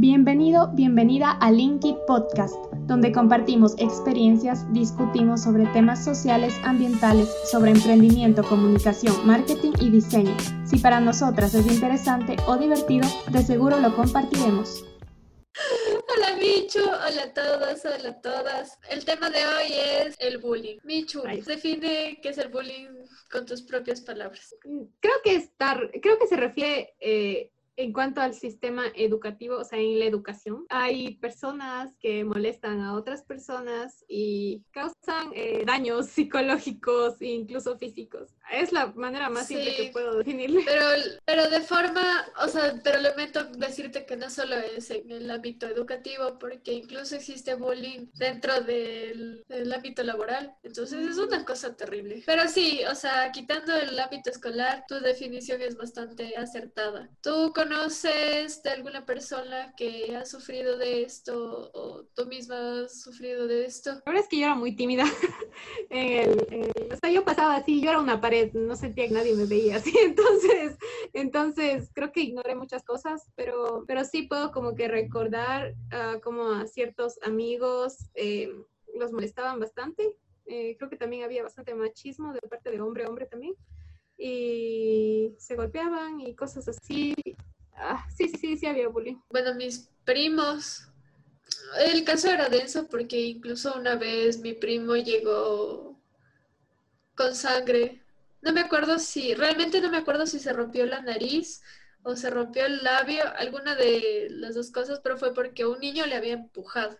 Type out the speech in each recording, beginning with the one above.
Bienvenido, bienvenida a Linkit Podcast, donde compartimos experiencias, discutimos sobre temas sociales, ambientales, sobre emprendimiento, comunicación, marketing y diseño. Si para nosotras es interesante o divertido, de seguro lo compartiremos. Hola Michu, hola a todos, hola a todas. El tema de hoy es el bullying. Michu, define qué es el bullying con tus propias palabras. Creo que estar, creo que se refiere eh, en cuanto al sistema educativo, o sea, en la educación, hay personas que molestan a otras personas y causan eh, daños psicológicos e incluso físicos. Es la manera más simple que puedo definirlo. Pero, pero de forma, o sea, pero lamento decirte que no solo es en el ámbito educativo, porque incluso existe bullying dentro del, del ámbito laboral. Entonces es una cosa terrible. Pero sí, o sea, quitando el ámbito escolar, tu definición es bastante acertada. Tú con conoces de alguna persona que ha sufrido de esto o tú misma has sufrido de esto? La verdad es que yo era muy tímida. o sea, yo pasaba así, yo era una pared, no sentía que nadie me veía así. Entonces, entonces creo que ignoré muchas cosas, pero, pero sí puedo como que recordar uh, como a ciertos amigos eh, los molestaban bastante. Eh, creo que también había bastante machismo de parte de hombre a hombre también y se golpeaban y cosas así. Ah, sí, sí, sí, sí había bullying. Bueno, mis primos, el caso era denso porque incluso una vez mi primo llegó con sangre. No me acuerdo si, realmente no me acuerdo si se rompió la nariz o se rompió el labio, alguna de las dos cosas, pero fue porque un niño le había empujado.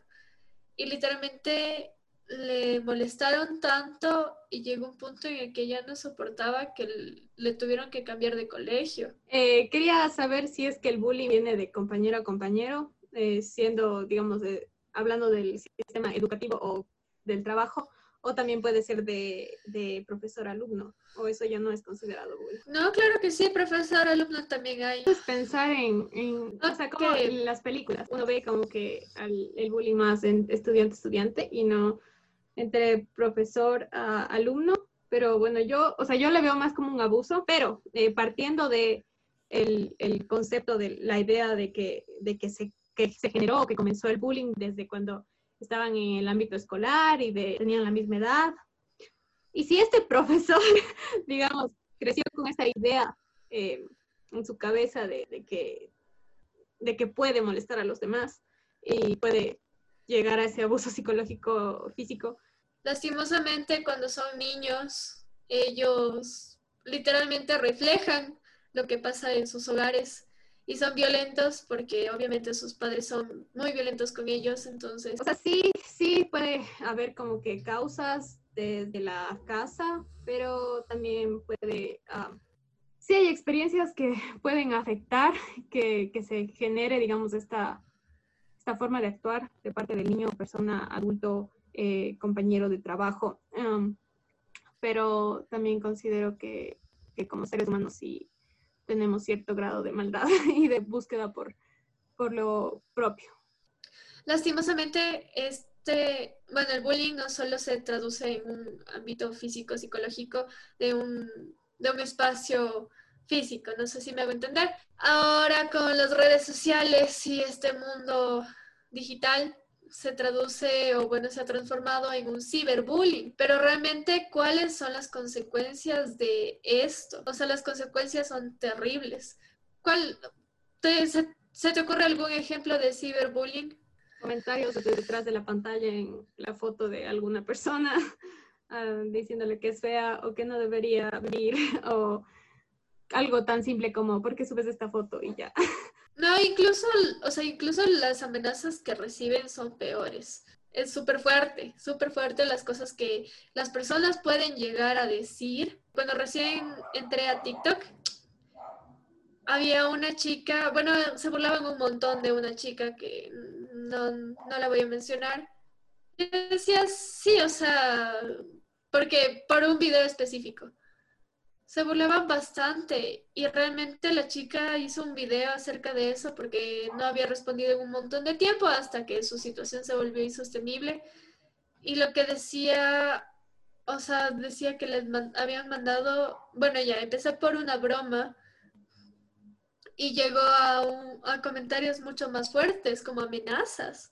Y literalmente le molestaron tanto y llegó un punto en el que ya no soportaba que le tuvieron que cambiar de colegio. Eh, quería saber si es que el bullying viene de compañero a compañero, eh, siendo, digamos, hablando del sistema educativo o del trabajo, o también puede ser de, profesor-alumno, o eso ya no es considerado bullying. No, claro que sí, profesor-alumno también hay. Es pensar en, en o sea, como en las películas, uno ve como que el bullying más en estudiante-estudiante y no entre profesor a alumno, pero bueno, yo, o sea, yo le veo más como un abuso, pero eh, partiendo de el, el, concepto de la idea de que, de que se, que se generó, que comenzó el bullying desde cuando estaban en el ámbito escolar y de, tenían la misma edad. Y si este profesor, digamos, creció con esa idea eh, en su cabeza de, de, que, de que puede molestar a los demás y puede llegar a ese abuso psicológico físico, lastimosamente cuando son niños, ellos literalmente reflejan lo que pasa en sus hogares y son violentos porque obviamente sus padres son muy violentos con ellos, entonces... O sea, sí, sí puede haber como que causas de, la casa, pero también puede... Um, sí hay experiencias que pueden afectar, que, que se genere, digamos, esta, esta forma de actuar de parte del niño, persona, adulto, eh, compañero de trabajo. Pero también considero que, como seres humanos sí tenemos cierto grado de maldad y de búsqueda por, por lo propio. Lastimosamente, este, bueno, el bullying no solo se traduce en un ámbito físico, psicológico, de un, de un espacio físico, no sé si me hago entender. Ahora con las redes sociales y este mundo digital, se traduce o bueno, se ha transformado en un ciberbullying. Pero realmente, ¿cuáles son las consecuencias de esto? O sea, las consecuencias son terribles. ¿Cuál, se, te ocurre algún ejemplo de ciberbullying? Comentarios detrás de la pantalla en la foto de alguna persona ah, diciéndole que es fea o que no debería venir o algo tan simple como ¿por qué subes esta foto? y ya. No, incluso, o sea, incluso las amenazas que reciben son peores. Es súper fuerte, súper fuerte las cosas que las personas pueden llegar a decir. Cuando recién entré a TikTok, había una chica, bueno, se burlaban un montón de una chica que no, no la voy a mencionar. Y decía, sí, o sea, porque por un video específico se burlaban bastante y realmente la chica hizo un video acerca de eso porque no había respondido en un montón de tiempo hasta que su situación se volvió insostenible. Y lo que decía, o sea, decía que les habían mandado, bueno, ya empecé por una broma y llegó a, a comentarios mucho más fuertes, como amenazas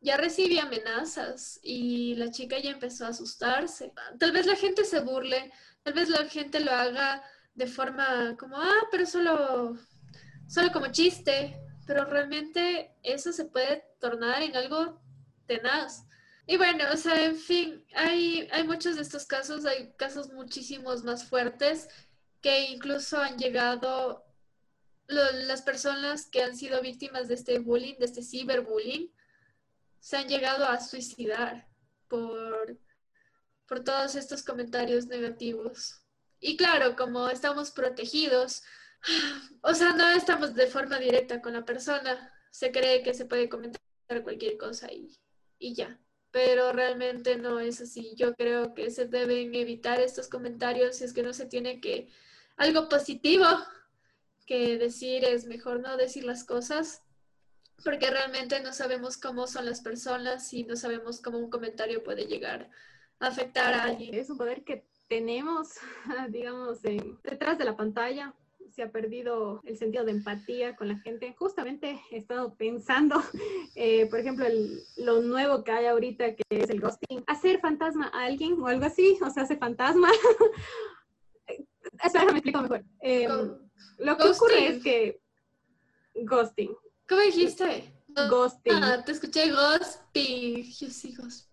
ya recibí amenazas y la chica ya empezó a asustarse. Tal vez la gente se burle, tal vez la gente lo haga de forma como, ah, pero solo, solo como chiste, pero realmente eso se puede tornar en algo tenaz. Y bueno, o sea, en fin, hay, hay muchos de estos casos, hay casos muchísimos más fuertes que incluso han llegado las personas que han sido víctimas de este bullying, de este ciberbullying, se han llegado a suicidar por, por todos estos comentarios negativos. Y claro, como estamos protegidos, o sea, no estamos de forma directa con la persona, se cree que se puede comentar cualquier cosa y, y ya. Pero realmente no es así. Yo creo que se deben evitar estos comentarios si es que no se tiene que algo positivo que decir es mejor no decir las cosas porque realmente no sabemos cómo son las personas y no sabemos cómo un comentario puede llegar afectar a alguien. Es un poder que tenemos, digamos, detrás de la pantalla. Se ha perdido el sentido de empatía con la gente. Justamente he estado pensando, eh, por ejemplo, lo nuevo que hay ahorita, que es el ghosting. Hacer fantasma a alguien o algo así, o sea, hace fantasma. Espera, me explico mejor. Em, lo que ocurre es que ghosting, ¿Cómo dijiste? Ghosting. Ah, te escuché ghosting. Yo sí, ghosting.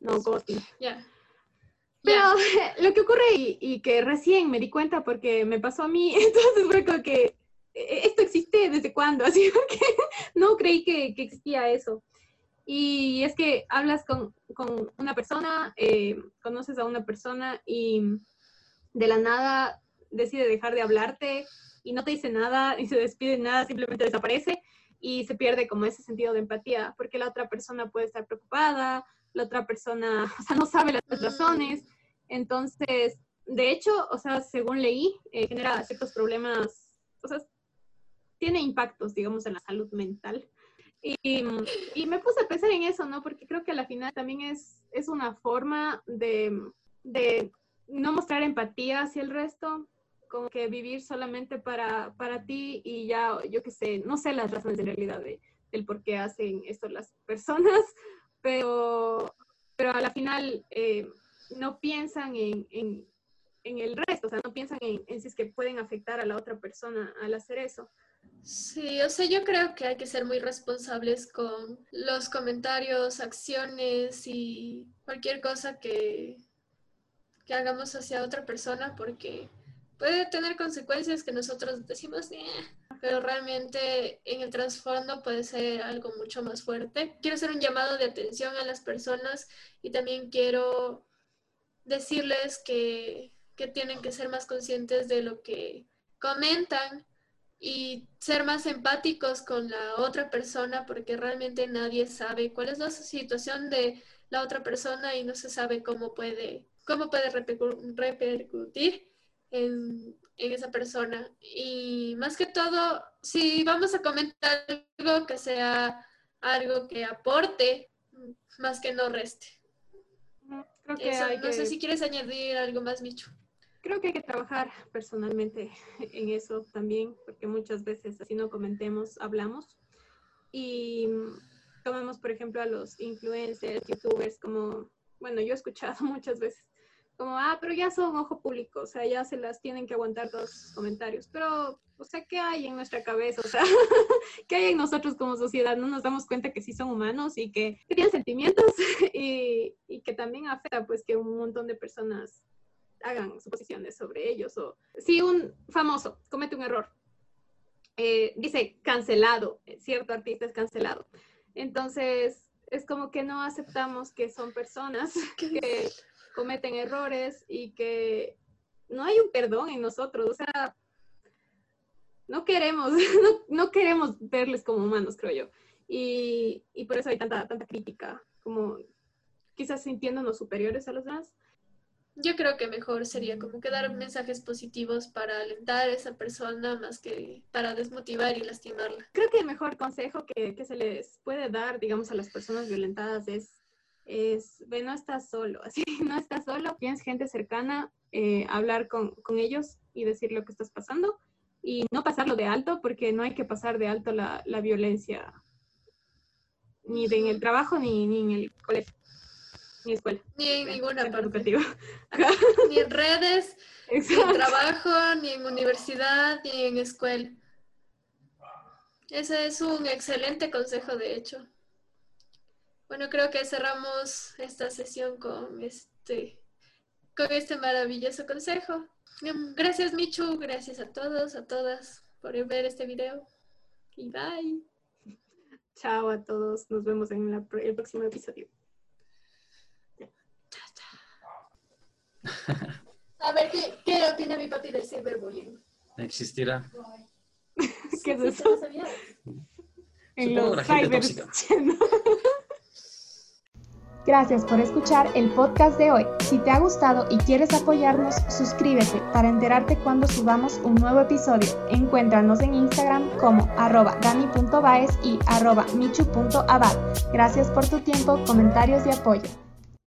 No, ghosting. Ya. Pero lo que ocurre y, que recién me di cuenta porque me pasó a mí, entonces fue como que e, esto existe desde cuándo, así porque no creí que, existía eso. Y es que hablas con, con una persona, eh, conoces a una persona y de la nada decide dejar de hablarte y no te dice nada y se despide nada, simplemente desaparece y se pierde como ese sentido de empatía, porque la otra persona puede estar preocupada, la otra persona, o sea, no sabe las razones. Entonces, de hecho, o sea, según leí, eh, genera ciertos problemas, o sea, tiene impactos, digamos, en la salud mental. Y, y, me puse a pensar en eso, ¿no? Porque creo que a la final también es, es una forma de, de no mostrar empatía hacia el resto, como que vivir solamente para, para ti y ya, yo qué sé, no sé las razones en realidad de, del por qué hacen esto las personas, pero, pero a la final eh, no piensan en, en, en, el resto, o sea, no piensan en, en si es que pueden afectar a la otra persona al hacer eso. Sí, o sea, yo creo que hay que ser muy responsables con los comentarios, acciones y cualquier cosa que, que hagamos hacia otra persona porque puede tener consecuencias que nosotros decimos, pero realmente en el trasfondo puede ser algo mucho más fuerte. Quiero hacer un llamado de atención a las personas y también quiero decirles que, que tienen que ser más conscientes de lo que comentan y ser más empáticos con la otra persona porque realmente nadie sabe cuál es la situación de la otra persona y no se sabe cómo puede, cómo puede repercutir en, esa persona. Y más que todo, si vamos a comentar algo que sea algo que aporte, más que no reste. Creo que no sé si quieres añadir algo más, Micho. Creo que hay que trabajar personalmente en eso también, porque muchas veces así no comentemos, hablamos. Y tomemos, por ejemplo, a los influencers, youtubers, como, bueno, yo he escuchado muchas veces como, ah, pero ya son ojo público, o sea, ya se las tienen que aguantar todos sus comentarios. Pero, o sea, ¿qué hay en nuestra cabeza? O sea, ¿qué hay en nosotros como sociedad? No nos damos cuenta que sí son humanos y que, tienen sentimientos y, y, que también afecta, pues, que un montón de personas hagan suposiciones sobre ellos. O si un famoso comete un error, eh, dice cancelado, cierto artista es cancelado. Entonces, es como que no aceptamos que son personas que cometen errores y que no hay un perdón en nosotros, o sea, no queremos, no, queremos verles como humanos, creo yo. Y, y, por eso hay tanta, tanta crítica, como quizás sintiéndonos superiores a los demás. Yo creo que mejor sería como que dar mensajes positivos para alentar a esa persona más que para desmotivar y lastimarla. Creo que el mejor consejo que, que se les puede dar, digamos, a las personas violentadas es es, ve, no estás solo, así, no estás solo, tienes gente cercana, eh, hablar con, con, ellos y decir lo que estás pasando y no pasarlo de alto porque no hay que pasar de alto la, la violencia ni en el trabajo ni, ni en el colegio, ni en escuela. Ni en ninguna parte. Educativa. Ni en redes, ni en trabajo, ni en universidad, ni en escuela. Ese es un excelente consejo, de hecho. Bueno, creo que cerramos esta sesión con este, con este maravilloso consejo. Gracias, Michu. Gracias a todos, a todas por ver este video. Y bye. Chao a todos. Nos vemos en el próximo episodio. A ver, ¿qué, qué opina mi papi del cyberbullying? ¿Existirá? ¿Qué es eso? en los cyber Gracias por escuchar el podcast de hoy. Si te ha gustado y quieres apoyarnos, suscríbete para enterarte cuando subamos un nuevo episodio. Encuéntranos en Instagram como arroba dani.baez y arroba michu.abad. Gracias por tu tiempo, comentarios y apoyo.